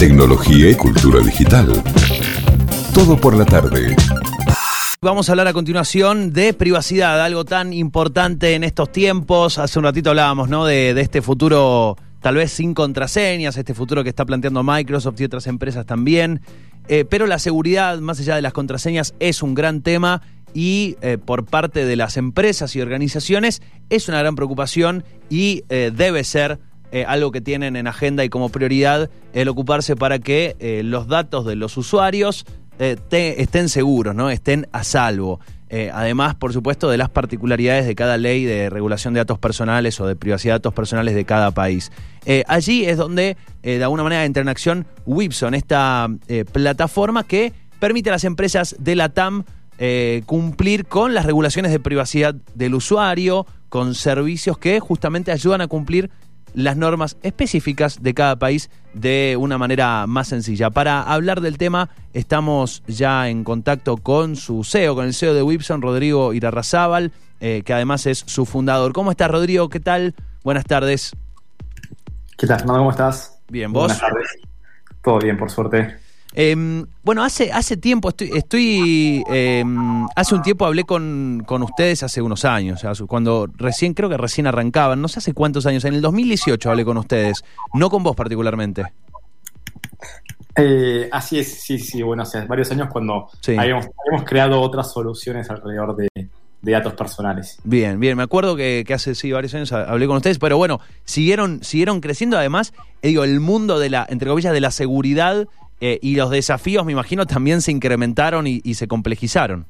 tecnología y cultura digital. Todo por la tarde. Vamos a hablar a continuación de privacidad, algo tan importante en estos tiempos. Hace un ratito hablábamos, ¿no? De, este futuro, tal vez sin contraseñas, este futuro que está planteando Microsoft y otras empresas también. Eh, pero la seguridad, más allá de las contraseñas, es un gran tema y eh, por parte de las empresas y organizaciones es una gran preocupación y eh, debe ser eh, algo que tienen en agenda y como prioridad el ocuparse para que eh, los datos de los usuarios eh, estén seguros, ¿no? estén a salvo. Además, por supuesto, de las particularidades de cada ley de regulación de datos personales o de privacidad de datos personales de cada país. Allí es donde, de alguna manera, entra en acción Wipson, esta plataforma que permite a las empresas de la TAM cumplir con las regulaciones de privacidad del usuario, con servicios que justamente ayudan a cumplir las normas específicas de cada país de una manera más sencilla. Para hablar del tema, estamos ya en contacto con su CEO, con el CEO de Wipson, Rodrigo Irarrazábal, eh, que además es su fundador. ¿Cómo estás, Rodrigo? ¿Qué tal? Buenas tardes. ¿Qué tal, Fernando? ¿Cómo estás? Bien, ¿vos? Buenas tardes. Todo bien, por suerte. Eh, bueno, hace, hace tiempo, estoy, estoy eh, hace un tiempo hablé con, con ustedes hace unos años, cuando recién, creo que recién arrancaban, no sé hace cuántos años, en el 2018 hablé con ustedes, no con vos particularmente. Eh, así es, sí, sí, bueno, hace varios años cuando Sí. habíamos, habíamos creado otras soluciones alrededor de, de datos personales. Bien, bien, me acuerdo que, que hace sí, varios años hablé con ustedes, pero bueno, siguieron, siguieron creciendo, además, eh, digo, el mundo de la, entre comillas, de la seguridad eh, y los desafíos, me imagino, también se incrementaron y, y se complejizaron.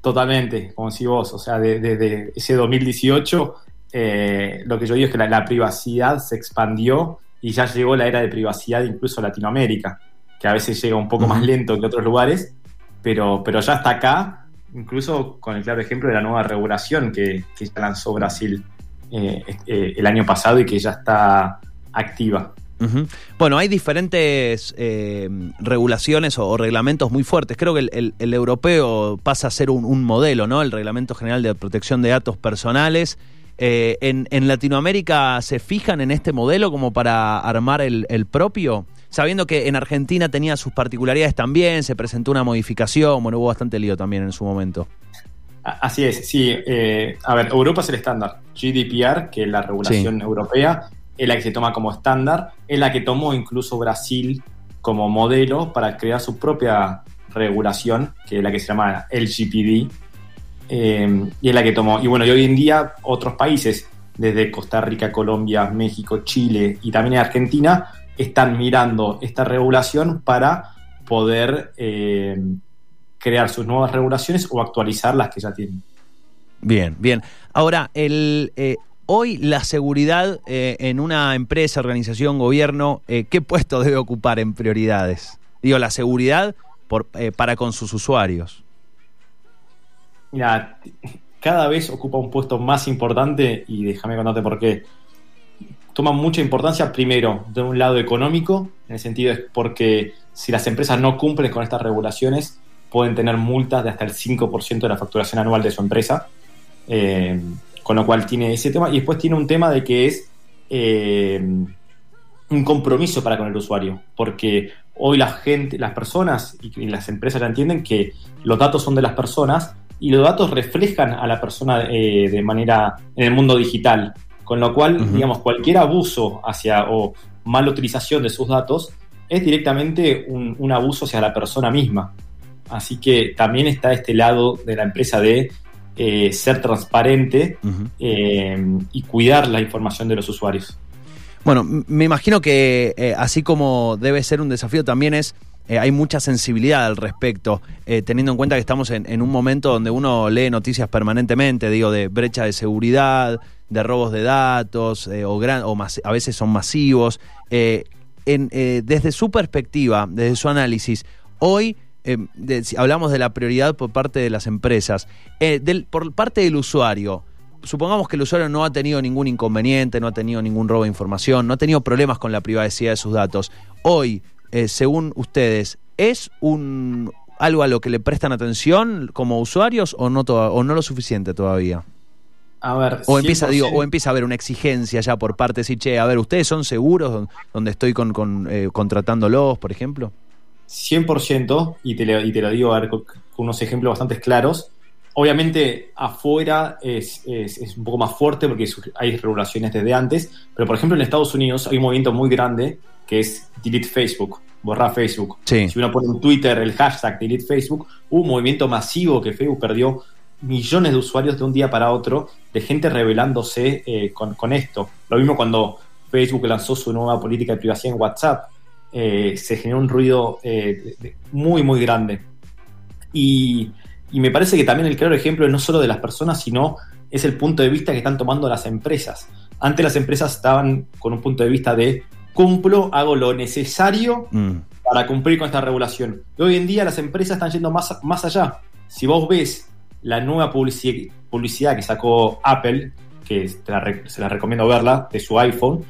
Totalmente, como decís vos, o sea, desde de, ese 2018, eh, lo que yo digo es que la, la privacidad se expandió y ya llegó la era de privacidad incluso a Latinoamérica, que a veces llega un poco más lento que otros lugares, pero, pero ya está acá, incluso con el claro ejemplo de la nueva regulación que, que ya lanzó Brasil eh, eh, el año pasado y que ya está activa. Bueno, hay diferentes eh, regulaciones o, o reglamentos muy fuertes. Creo que el, el- el europeo pasa a ser un, un modelo, ¿no? El Reglamento General de Protección de Datos Personales. Eh, en, en Latinoamérica se fijan en este modelo como para armar el, el propio? Sabiendo que en Argentina tenía sus particularidades también, se presentó una modificación, bueno, hubo bastante lío también en su momento. Así es, sí. eh, a ver, Europa es el estándar. GDPR, que es la regulación europea, es la que se toma como estándar, es la que tomó incluso Brasil como modelo para crear su propia regulación, que es la que se llama LGPD, eh, y es la que tomó. Y bueno, y hoy en día otros países, desde Costa Rica, Colombia, México, Chile y también Argentina, están mirando esta regulación para poder eh, crear sus nuevas regulaciones o actualizar las que ya tienen. Bien, bien. Ahora, el, eh, hoy la seguridad eh, en una empresa, organización, gobierno, eh, ¿qué puesto debe ocupar en prioridades? Digo, la seguridad eh, para con sus usuarios. Mira, cada vez ocupa un puesto más importante y déjame contarte por qué. Toma mucha importancia primero de un lado económico, en el sentido es porque si las empresas no cumplen con estas regulaciones, pueden tener multas de hasta el 5% de la facturación anual de su empresa. Con lo cual tiene ese tema. Y después tiene un tema de que es eh, un compromiso para con el usuario. Porque hoy la gente, las personas y, las empresas ya entienden que los datos son de las personas y los datos reflejan a la persona eh, de manera en el mundo digital. Con lo cual, digamos, cualquier abuso hacia o mala utilización de sus datos es directamente un, un abuso hacia la persona misma. Así que también está este lado de la empresa de eh, ser transparente eh, y cuidar la información de los usuarios. Bueno, me imagino que eh, así como debe ser un desafío, también es eh, hay mucha sensibilidad al respecto, eh, teniendo en cuenta que estamos en, en un momento donde uno lee noticias permanentemente, digo, de brecha de seguridad, de robos de datos, eh, o, gran, o mas- a veces son masivos. En, desde su perspectiva, desde su análisis, hoy eh, de- si hablamos de la prioridad por parte de las empresas, eh, del- por parte del usuario, supongamos que el usuario no ha tenido ningún inconveniente, no ha tenido ningún robo de información, no ha tenido problemas con la privacidad de sus datos. Hoy, eh, según ustedes, ¿es un algo a lo que le prestan atención como usuarios o no, o no lo suficiente todavía? A ver, o empieza, 100%. digo, o empieza a haber una exigencia ya por parte de decir, che, a ver, ¿ustedes son seguros don- donde estoy con, con, eh, contratándolos, por ejemplo? 100%, y te, lo, y te lo digo a ver, con, con unos ejemplos bastante claros. Obviamente afuera es, es- es un poco más fuerte porque hay regulaciones desde antes, pero por ejemplo en Estados Unidos hay un movimiento muy grande que es Delete Facebook, borrar Facebook. Sí. Si uno pone en Twitter el hashtag Delete Facebook, hubo un movimiento masivo que Facebook perdió millones de usuarios de un día para otro, de gente rebelándose eh, con, con esto. Lo mismo cuando Facebook lanzó su nueva política de privacidad en WhatsApp, eh, se generó un ruido eh, de- de- muy, muy grande. Y, y me parece que también el claro ejemplo no solo de las personas, sino es el punto de vista que están tomando las empresas. Antes las empresas estaban con un punto de vista de cumplo, hago lo necesario Mm. para cumplir con esta regulación. Y hoy en día las empresas están yendo más, más allá. Si vos ves la nueva publici- publicidad que sacó Apple, que la se la recomiendo verla, de su iPhone,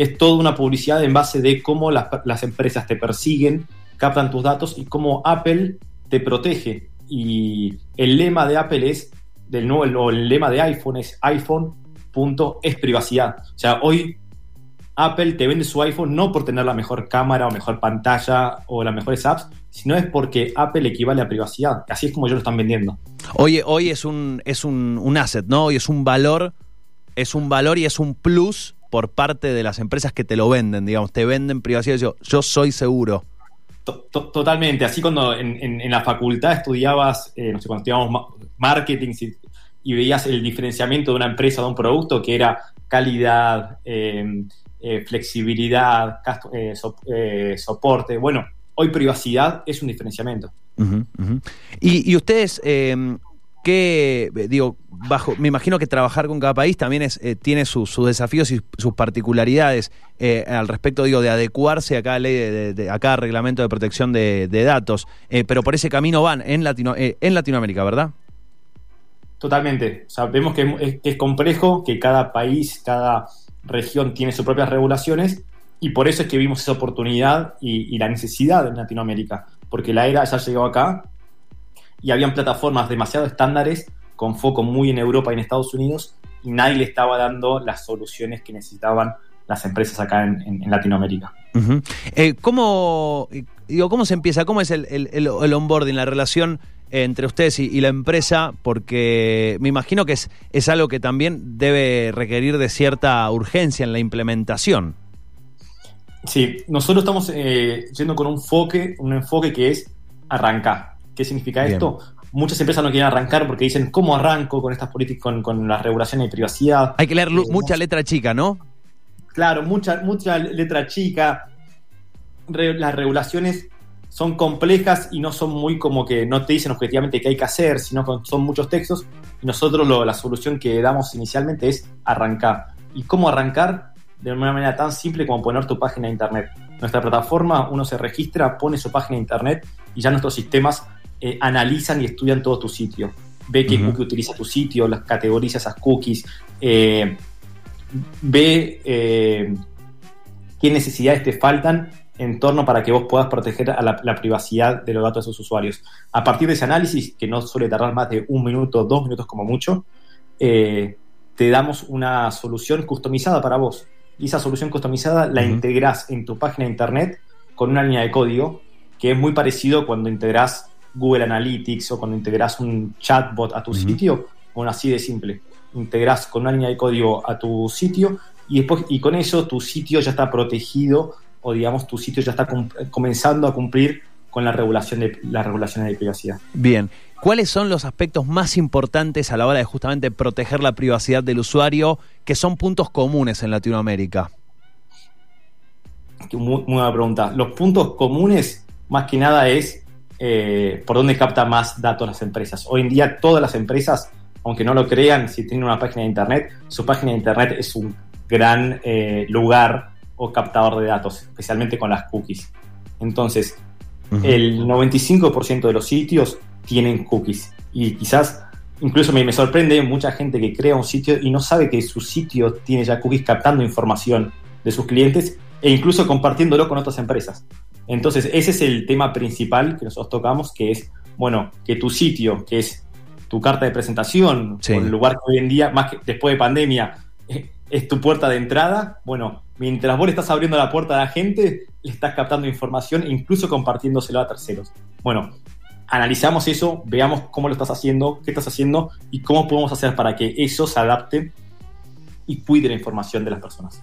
es toda una publicidad en base de cómo las, las empresas te persiguen, captan tus datos y cómo Apple te protege. Y el lema de Apple es, del nuevo, el, lema de iPhone es iPhone punto es privacidad. O sea, hoy Apple te vende su iPhone no por tener la mejor cámara o mejor pantalla o las mejores apps, sino es porque Apple equivale a privacidad. Así es como ellos lo están vendiendo. Hoy, hoy es un, es un, un asset, ¿no? Hoy es un valor, es un valor y es un plus por parte de las empresas que te lo venden, digamos, te venden privacidad. Yo, yo soy seguro. To- to- totalmente. Así cuando en, en- en la facultad estudiabas, eh, no sé, cuando estudiábamos ma- marketing si- y veías el diferenciamiento de una empresa, de un producto, que era calidad, eh, eh, flexibilidad, so- soporte. Bueno, hoy privacidad es un diferenciamiento. Y ustedes, eh, ¿qué, digo, bajo, me imagino que trabajar con cada país también eh, tiene sus, desafíos y sus particularidades eh, al respecto, digo, de adecuarse a cada ley, de, a cada reglamento de protección de, datos, Eh, pero por ese camino van en, Latino, eh, en Latinoamérica, ¿verdad? Totalmente. Vemos que es, que complejo, que cada país, cada región tiene sus propias regulaciones y por eso es que vimos esa oportunidad y la necesidad en Latinoamérica, porque la era ya llegó acá y habían plataformas demasiado estándares con foco muy en Europa y en Estados Unidos y nadie le estaba dando las soluciones que necesitaban las empresas acá en, en- en Latinoamérica. Eh, ¿cómo, digo, ¿Cómo se empieza? ¿Cómo es el, el, el- el onboarding, la relación entre ustedes y, y la empresa? Porque me imagino que es, es algo que también debe requerir de cierta urgencia en la implementación. Sí, nosotros estamos eh, yendo con un enfoque, un enfoque que es arrancar. ¿Qué significa Bien. esto? Muchas empresas no quieren arrancar porque dicen, ¿cómo arranco con estas políticas, con, con las regulaciones de privacidad? Hay que leer Eh, mucha letra chica, ¿no? Claro, mucha, mucha letra chica. Re- las regulaciones son complejas y no son muy como que no te dicen objetivamente qué hay que hacer, sino que son muchos textos. Y nosotros lo- la solución que damos inicialmente es arrancar. ¿Y cómo arrancar? De una manera tan simple como poner tu página de internet. Nuestra plataforma, uno se registra, pone su página de internet y ya nuestros sistemas eh, analizan y estudian todo tu sitio. Ve qué Ujú. cookie utiliza tu sitio, las categoriza esas cookies, eh, ve eh, qué necesidades te faltan en torno para que vos puedas proteger a la, la privacidad de los datos de sus usuarios. A partir de ese análisis, que no suele tardar más de un minuto, dos minutos como mucho, te damos una solución customizada para vos. Y esa solución customizada la Ujú. integrás en tu página de internet con una línea de código que es muy parecido cuando integrás Google Analytics o cuando integrás un chatbot a tu sitio, bueno, así de simple. Integrás con una línea de código a tu sitio y después y con eso tu sitio ya está protegido o digamos tu sitio ya está com- comenzando a cumplir con la regulación de las regulaciones de privacidad. Bien. ¿Cuáles son los aspectos más importantes a la hora de justamente proteger la privacidad del usuario, que son puntos comunes en Latinoamérica? Muy, muy buena pregunta. Los puntos comunes, más que nada, es eh, por dónde capta más datos las empresas. Hoy en día todas las empresas, aunque no lo crean, si tienen una página de internet, su página de internet es un gran eh, lugar o captador de datos, especialmente con las cookies. Entonces, el 95% de los sitios tienen cookies. Y quizás, incluso me, me sorprende mucha gente que crea un sitio y no sabe que su sitio tiene ya cookies captando información de sus clientes e incluso compartiéndolo con otras empresas. Entonces, ese es el tema principal que nosotros tocamos, que es, bueno, que tu sitio, que es tu carta de presentación, Sí. o el lugar que hoy en día, más que después de pandemia, eh, es tu puerta de entrada. Bueno, mientras vos le estás abriendo la puerta a la gente, le estás captando información e incluso compartiéndoselo a terceros. Bueno, analizamos eso, veamos cómo lo estás haciendo, qué estás haciendo y cómo podemos hacer para que eso se adapte y cuide la información de las personas.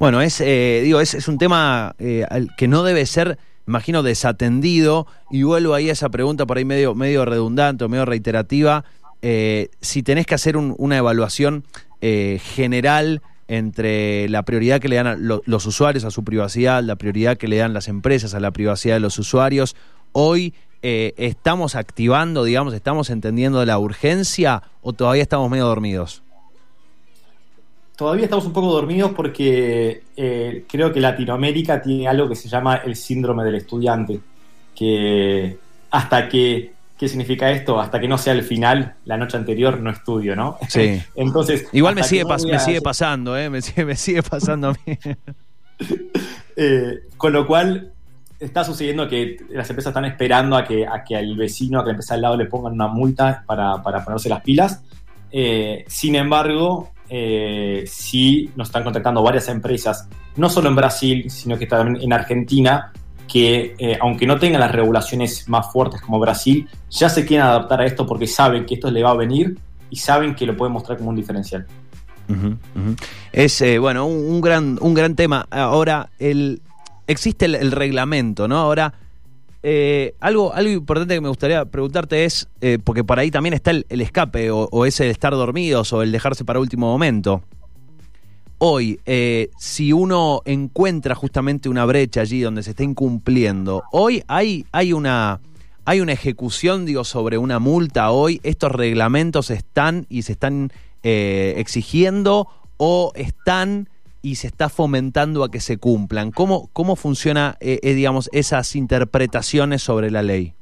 Bueno, es, eh, digo, es, es un tema eh, que no debe ser, imagino, desatendido. Y vuelvo ahí a esa pregunta por ahí medio, medio redundante o medio reiterativa. Eh, si tenés que hacer un- una evaluación eh, general entre la prioridad que le dan a lo- los usuarios a su privacidad, la prioridad que le dan las empresas a la privacidad de los usuarios, hoy estamos activando, digamos, estamos entendiendo la urgencia o todavía estamos medio dormidos. Todavía estamos un poco dormidos porque eh, creo que Latinoamérica tiene algo que se llama el síndrome del estudiante, que hasta que, ¿qué significa esto? Hasta que no sea el final, la noche anterior no estudio, ¿no? Sí. Entonces, Igual me sigue, no pas- me sigue pasando, ¿eh? Me sigue, me sigue pasando a mí. Eh, con lo cual, está sucediendo que las empresas están esperando a que, a que al vecino, a que la empresa al lado le pongan una multa para, para ponerse las pilas. Eh, sin embargo, eh, sí nos están contactando varias empresas, no solo en Brasil, sino que también en Argentina, que eh, aunque no tengan las regulaciones más fuertes como Brasil, ya se quieren adaptar a esto porque saben que esto le va a venir y saben que lo pueden mostrar como un diferencial. Es, eh, bueno, un, un gran, un gran tema. Ahora, el, existe el, el reglamento, ¿no? Ahora, eh, algo, algo importante que me gustaría preguntarte es, eh, porque por ahí también está el, escape, o, ese estar dormidos, o el dejarse para último momento. Hoy, eh, si uno encuentra justamente una brecha allí donde se está incumpliendo, hoy hay, hay una... Hay una ejecución, digo, sobre una multa hoy. Estos reglamentos están y se están exigiendo o están y se está fomentando a que se cumplan. ¿Cómo, cómo funciona, eh, eh, digamos, esas interpretaciones sobre la ley?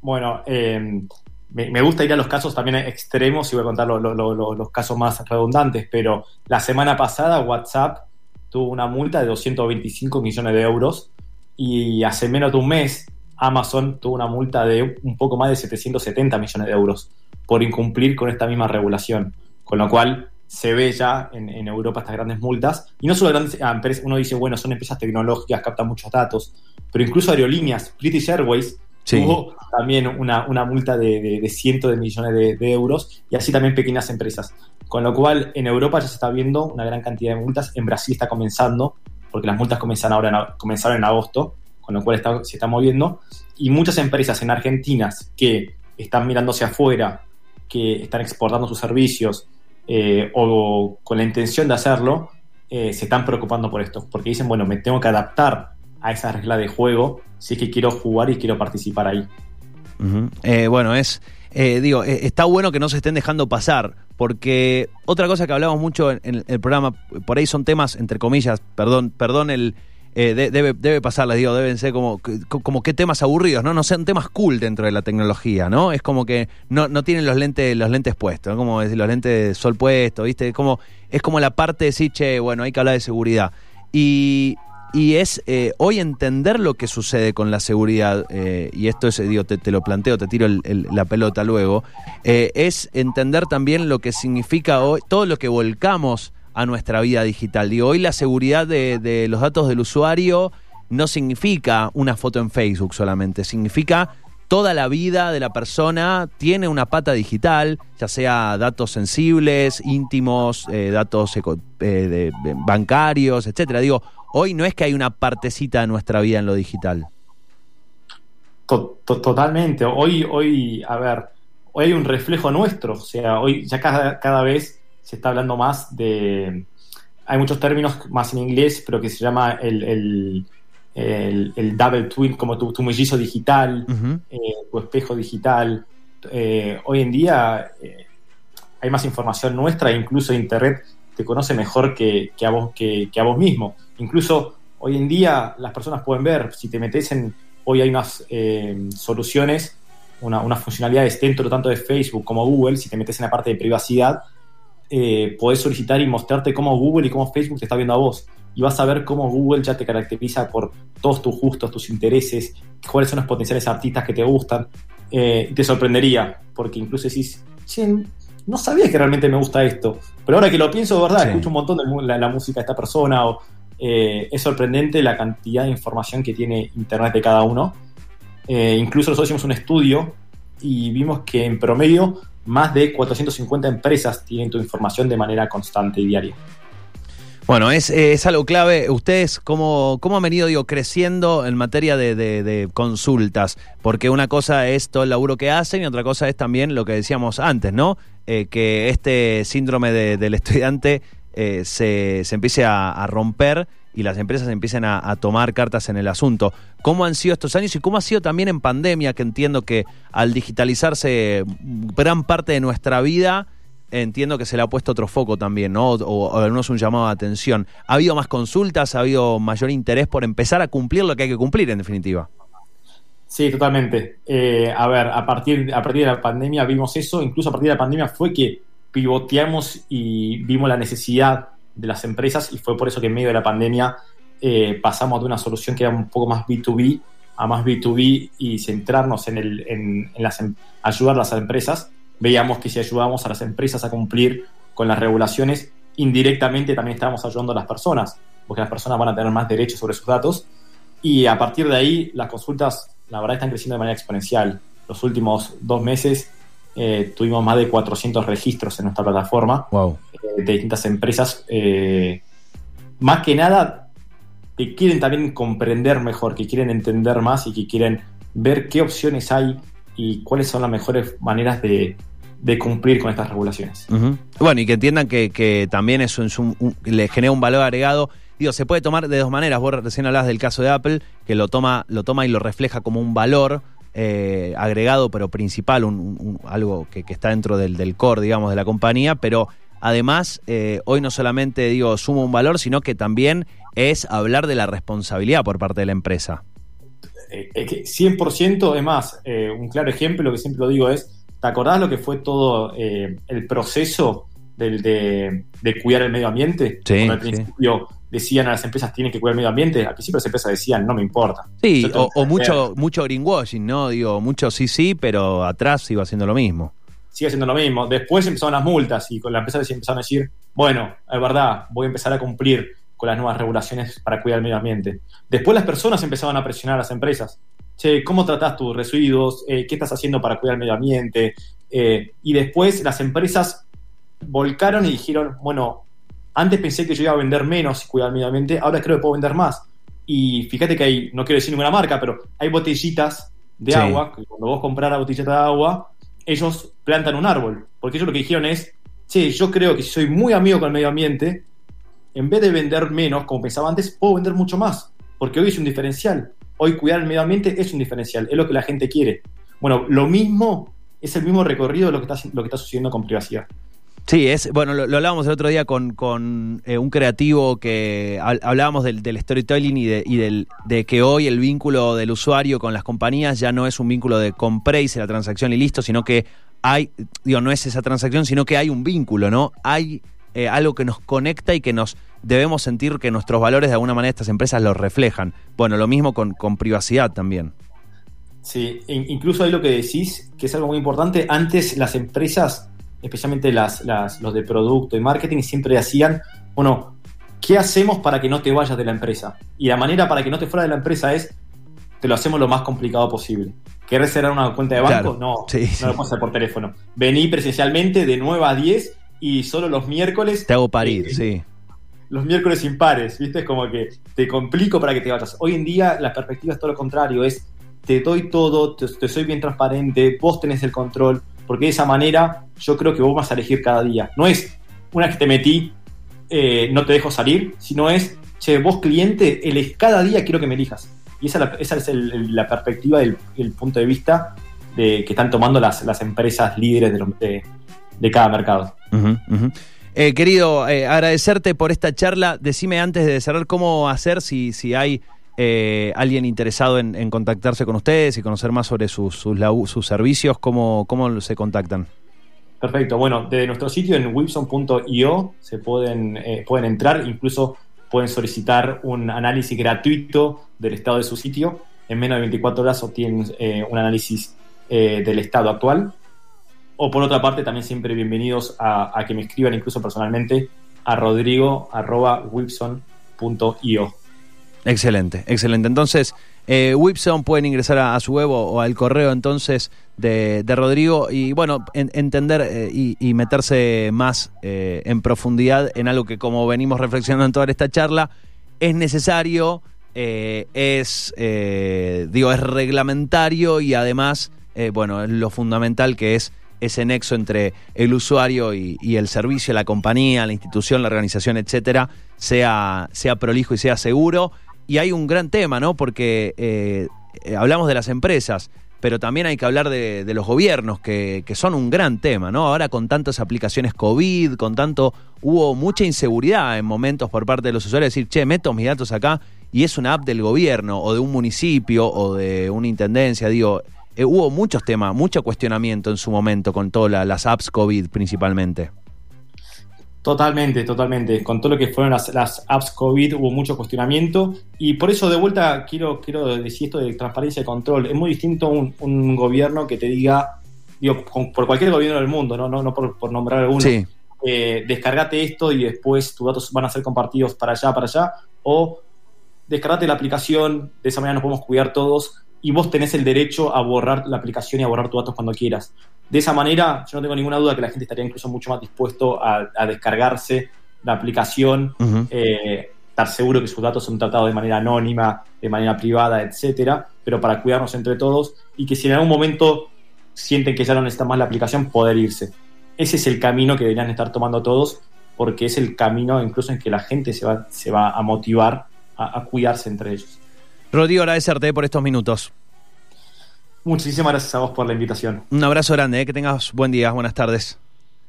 Bueno, eh, me, gusta ir a los casos también extremos y voy a contar lo- lo- los casos más redundantes, pero la semana pasada WhatsApp tuvo una multa de 225 millones de euros y hace menos de un mes Amazon tuvo una multa de un poco más de 770 millones de euros por incumplir con esta misma regulación. Con lo cual se ve ya en, en Europa estas grandes multas. Y no solo grandes empresas, uno dice, bueno, son empresas tecnológicas, captan muchos datos, pero incluso aerolíneas, British Airways, Sí. tuvo también una, una multa de, de- de cientos de millones de, de euros y así también pequeñas empresas. Con lo cual, en Europa ya se está viendo una gran cantidad de multas. En Brasil está comenzando, porque las multas comienzan ahora en comenzaron en agosto, con lo cual está- se está moviendo. Y muchas empresas en Argentina que están mirándose afuera, que están exportando sus servicios eh, o con la intención de hacerlo, eh, se están preocupando por esto, porque dicen, bueno, me tengo que adaptar a esa regla de juego si es que quiero jugar y quiero participar ahí. Eh, bueno, es. digo, está bueno que no se estén dejando pasar, porque otra cosa que hablamos mucho en, en el programa, por ahí son temas, entre comillas, perdón, perdón el. Eh, de- debe, debe pasarles, digo, deben ser como, como qué temas aburridos, ¿no? No sean temas cool dentro de la tecnología, ¿no? Es como que no, no tienen los lentes, los lentes puestos, ¿no? Como los lentes de sol puestos, ¿viste? Es como, es como la parte de decir, che, bueno, hay que hablar de seguridad. Y, y es eh, hoy entender lo que sucede con la seguridad, eh, y esto es, eh, digo, te, lo planteo, te tiro la pelota luego, es entender también lo que significa hoy, todo lo que volcamos a nuestra vida digital. Digo, hoy la seguridad de, los datos del usuario no significa una foto en Facebook solamente, significa toda la vida de la persona tiene una pata digital, ya sea datos sensibles, íntimos, eh, datos eh, bancarios, etcétera. Digo, hoy no es que hay una partecita de nuestra vida en lo digital. To- to- totalmente. Hoy, hoy, a ver, hoy hay un reflejo nuestro. O sea, hoy ya cada, cada vez se está hablando más de. Hay muchos términos más en inglés, pero que se llama el, el, el- el double twin, como tu, tu mellizo digital, eh, tu espejo digital. Eh, hoy en día eh, hay más información nuestra, incluso Internet te conoce mejor que, que a vos, que, que a vos mismo. Incluso hoy en día las personas pueden ver, si te metes en, hoy hay unas eh, soluciones, una- unas funcionalidades dentro tanto de Facebook como Google, si te metes en la parte de privacidad, eh, podés solicitar y mostrarte cómo Google y cómo Facebook te está viendo a vos. Y vas a ver cómo Google ya te caracteriza por todos tus gustos, tus intereses, cuáles son los potenciales artistas que te gustan. eh, te sorprendería, porque incluso decís, no sabía que realmente me gusta esto, pero ahora que lo pienso, de verdad, escucho un montón de la, música de esta persona, o, eh, es sorprendente la cantidad de información que tiene Internet de cada uno. Eh, incluso nosotros hicimos un estudio y vimos que en promedio más de 450 empresas tienen tu información de manera constante y diaria. Bueno, es, es algo clave. ¿Ustedes cómo, cómo han venido digo, creciendo en materia de, consultas? Porque una cosa es todo el laburo que hacen y otra cosa es también lo que decíamos antes, ¿no? Eh, que este síndrome del estudiante eh, se, se, empiece a, romper y las empresas empiecen a, tomar cartas en el asunto. ¿Cómo han sido estos años y cómo ha sido también en pandemia, que entiendo que al digitalizarse gran parte de nuestra vida entiendo que se le ha puesto otro foco también, ¿no? O, al menos un llamado de atención. ¿Ha habido más consultas? ¿Ha habido mayor interés por empezar a cumplir lo que hay que cumplir, en definitiva? Sí, totalmente. Eh, a ver, a partir, a partir de la pandemia vimos eso, incluso a partir de la pandemia fue que pivoteamos y vimos la necesidad de las empresas y fue por eso que en medio de la pandemia eh, pasamos de una solución que era un poco más B2B a más B2B y centrarnos en, el, en, las, em, ayudar a las empresas veíamos que si ayudamos a las empresas a cumplir con las regulaciones, indirectamente también estábamos ayudando a las personas, porque las personas van a tener más derechos sobre sus datos. Y a partir de ahí, las consultas, la verdad, están creciendo de manera exponencial. Los últimos dos meses eh, tuvimos más de 400 registros en nuestra plataforma eh, de distintas empresas. Eh, más que nada, que quieren también comprender mejor, que quieren entender más y que quieren ver qué opciones hay y cuáles son las mejores maneras de, cumplir con estas regulaciones. Bueno, y que entiendan que, también eso es le genera un valor agregado. Digo, se puede tomar de dos maneras. Vos recién hablabas del caso de Apple, que lo toma, lo toma y lo refleja como un valor eh, agregado, pero principal, un, algo que, está dentro del, core, digamos, de la compañía, pero además, eh, hoy no solamente digo suma un valor, sino que también es hablar de la responsabilidad por parte de la empresa. 100% es más, eh, un claro ejemplo, lo que siempre lo digo es, ¿te acordás lo que fue todo eh, el proceso de, cuidar el medio ambiente? Sí, al principio decían a las empresas tienen que cuidar el medio ambiente, al principio las empresas decían no me importa. Sí, o, mucho, mucho greenwashing, ¿no? Digo, mucho sí, sí, pero atrás iba haciendo lo mismo. Sigue haciendo lo mismo. Después empezaron las multas y con la empresa empezaron a decir, bueno, es verdad, voy a empezar a cumplir con las nuevas regulaciones para cuidar el medio ambiente. Después las personas empezaban a presionar a las empresas. Che, ¿cómo tratás tus residuos? Eh, ¿Qué estás haciendo para cuidar el medio ambiente? Eh, y después las empresas volcaron y dijeron, bueno, antes pensé que yo iba a vender menos y cuidar el medio ambiente, ahora creo que puedo vender más. Y fíjate que hay, no quiero decir ninguna marca, pero hay botellitas de agua, que cuando vos compras la botellita de agua, ellos plantan un árbol. Porque ellos lo que dijeron es, che, yo creo que si soy muy amigo con el medio ambiente, en vez de vender menos, como pensaba antes, puedo vender mucho más, porque hoy es un diferencial. Hoy cuidar el medio ambiente es un diferencial, es lo que la gente quiere. Bueno, lo mismo es el mismo recorrido de lo que está, lo que está sucediendo con privacidad. Sí, es, bueno, lo, hablábamos el otro día con, eh, un creativo que hablábamos del, storytelling y, de, del, de que hoy el vínculo del usuario con las compañías ya no es un vínculo de compré, hice la transacción y listo, sino que hay, digo, no es esa transacción, sino que hay un vínculo, ¿no? Hay eh, algo que nos conecta y que nos debemos sentir que nuestros valores de alguna manera estas empresas los reflejan. Bueno, lo mismo con, privacidad también. Sí, incluso hay lo que decís, que es algo muy importante. Antes las empresas, especialmente las, los de producto y marketing, siempre hacían, bueno, ¿qué hacemos para que no te vayas de la empresa? Y la manera para que no te fuera de la empresa es, te lo hacemos lo más complicado posible. ¿Querés cerrar una cuenta de banco? no, no lo puedes hacer por teléfono. Vení presencialmente de 9 a 10 y solo los miércoles. Te hago parir, eh, sí. Los miércoles impares, ¿viste? Es como que te complico para que te vayas. Hoy en día la perspectiva es todo lo contrario, es te doy todo, te, soy bien transparente, vos tenés el control, porque de esa manera yo creo que vos vas a elegir cada día. No es una que te metí, eh, no te dejo salir, sino es, che, vos cliente, cada día quiero que me elijas. Y esa, esa es la perspectiva del el punto de vista de, que están tomando las, las empresas líderes de, de cada mercado. Eh, querido, eh, agradecerte por esta charla. Decime antes de cerrar cómo hacer si, si hay eh, alguien interesado en, contactarse con ustedes y conocer más sobre sus, servicios, ¿cómo, ¿cómo se contactan? Perfecto, bueno, desde nuestro sitio en wilson.io se pueden, pueden entrar, incluso pueden solicitar un análisis gratuito del estado de su sitio. En menos de 24 horas obtienen un análisis eh, del Estado actual. O por otra parte, también siempre bienvenidos a, a que me escriban incluso personalmente a rodrigo.wipson.io. Excelente, excelente. Entonces, eh, Wipson pueden ingresar a, su web o, al correo entonces de, Rodrigo y bueno, entender eh, y, meterse más eh, en profundidad en algo que como venimos reflexionando en toda esta charla, es necesario, eh, es, digo, es reglamentario y además, bueno, es lo fundamental que es ese nexo entre el usuario y, y, el servicio, la compañía, la institución, la organización, etcétera, sea, sea prolijo y sea seguro y hay un gran tema, ¿no? Porque eh, eh, hablamos de las empresas, pero también hay que hablar de, los gobiernos, que, que, son un gran tema, ¿no? Ahora con tantas aplicaciones COVID, con tanto, hubo mucha inseguridad en momentos por parte de los usuarios, decir, che, meto mis datos acá y es una app del gobierno o de un municipio o de una intendencia, digo, eh, hubo muchos temas, mucho cuestionamiento en su momento con todas las apps COVID principalmente. Totalmente, totalmente. Con todo lo que fueron las, apps COVID hubo mucho cuestionamiento. Y por eso de vuelta quiero, quiero decir esto de transparencia y control. Es muy distinto un, gobierno que te diga, digo, por cualquier gobierno del mundo, no, no, no por, nombrar alguno, eh, descargate esto y después tus datos van a ser compartidos para allá, para allá, o descargate la aplicación, de esa manera nos podemos cuidar todos y vos tenés el derecho a borrar la aplicación y a borrar tus datos cuando quieras. De esa manera, yo no tengo ninguna duda que la gente estaría incluso mucho más dispuesto a, descargarse la aplicación, eh, estar seguro que sus datos son tratados de manera anónima, de manera privada, etcétera, pero para cuidarnos entre todos y que si en algún momento sienten que ya no necesitan más la aplicación, poder irse. Ese es el camino que deberían estar tomando todos, porque es el camino incluso en que la gente se va, se va a motivar a cuidarse entre ellos. Rodrigo, agradecerte por estos minutos. Muchísimas gracias a vos por la invitación. Un abrazo grande, eh, que tengas buen día, buenas tardes.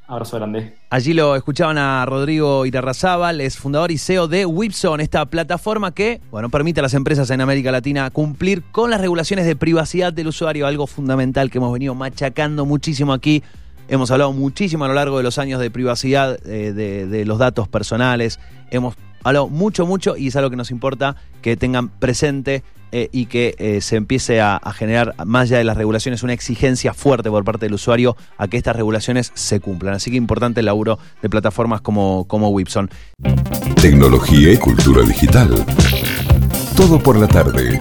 Abrazo grande. Allí lo escuchaban a Rodrigo Irarrazábal, es fundador y CEO de Wipson, esta plataforma que, bueno, permite a las empresas en América Latina cumplir con las regulaciones de privacidad del usuario, algo fundamental que hemos venido machacando muchísimo aquí. Hemos hablado muchísimo a lo largo de los años de privacidad eh, de los datos personales. Hemos hablado mucho, mucho y es algo que nos importa que tengan presente eh, y que eh, se empiece a, generar, más allá de las regulaciones, una exigencia fuerte por parte del usuario a que estas regulaciones se cumplan. Así que importante el laburo de plataformas como, como Wipson. Tecnología y cultura digital. Todo por la tarde.